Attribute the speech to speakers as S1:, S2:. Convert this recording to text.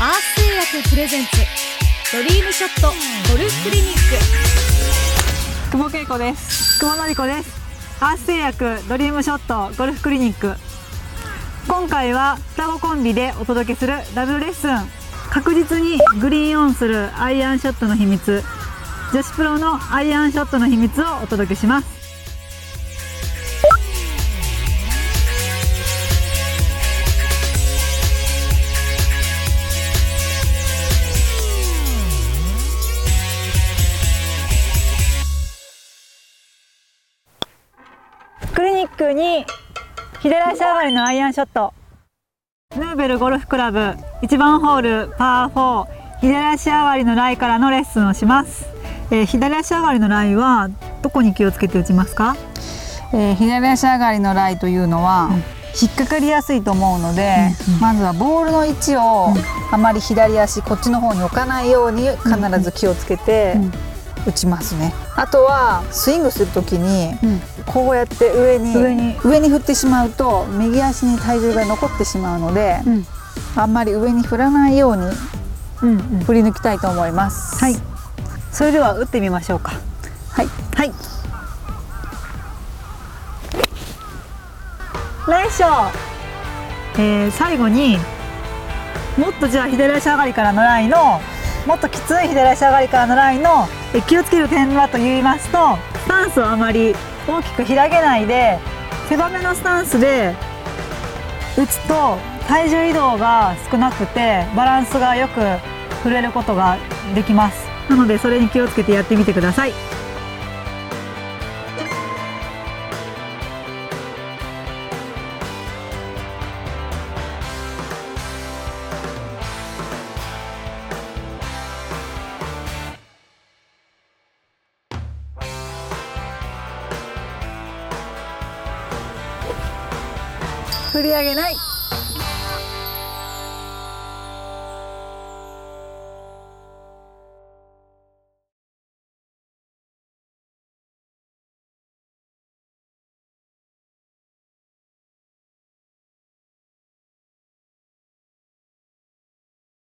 S1: クプレゼンツドリームショットゴルフクリニック。
S2: 久保恵子です。久保の子です。アース製薬ドリームショットゴルフクリニック。今回は双子コンビでお届けするダブルレッスン。確実にグリーンオンするアイアンショットの秘密。女子プロのアイアンショットの秘密をお届けしますクリニックに左足上がりのアイアンショット。ヌーベルゴルフクラブ1番ホールパー4左足上がりのライからのレッスンをします、えー左足上がりのライはどこに気をつけて打ちますか？
S3: えー左足上がりのライというのは、
S2: うん。
S3: 引っかかりやすいと思うので、
S2: うんうん。
S3: まずはボールの位置をあまり左足こっちの方に置かないように必ず気をつけて
S2: うん
S3: 打ちますね、あとはスイングする時に
S2: うん。
S3: こうやって上に
S2: 上に。
S3: 振ってしまうと右足に体重が残ってしまうので、
S2: うん。
S3: あんまり上に振らないように振り抜きたいと思います。
S2: はい。それでは打ってみましょうか。
S3: はい。
S2: はい。ナイえー最後にもっとじゃあ左足上がりからのライのもっときつい左足上がりからのライのえ気をつける点はと言いますとスタンスをあまり大きく開けないで狭めのスタンスで打つと体重移動が少なくてバランスがよく振れることができます。なのでそれに気をつけてやってみてください。振り上げない。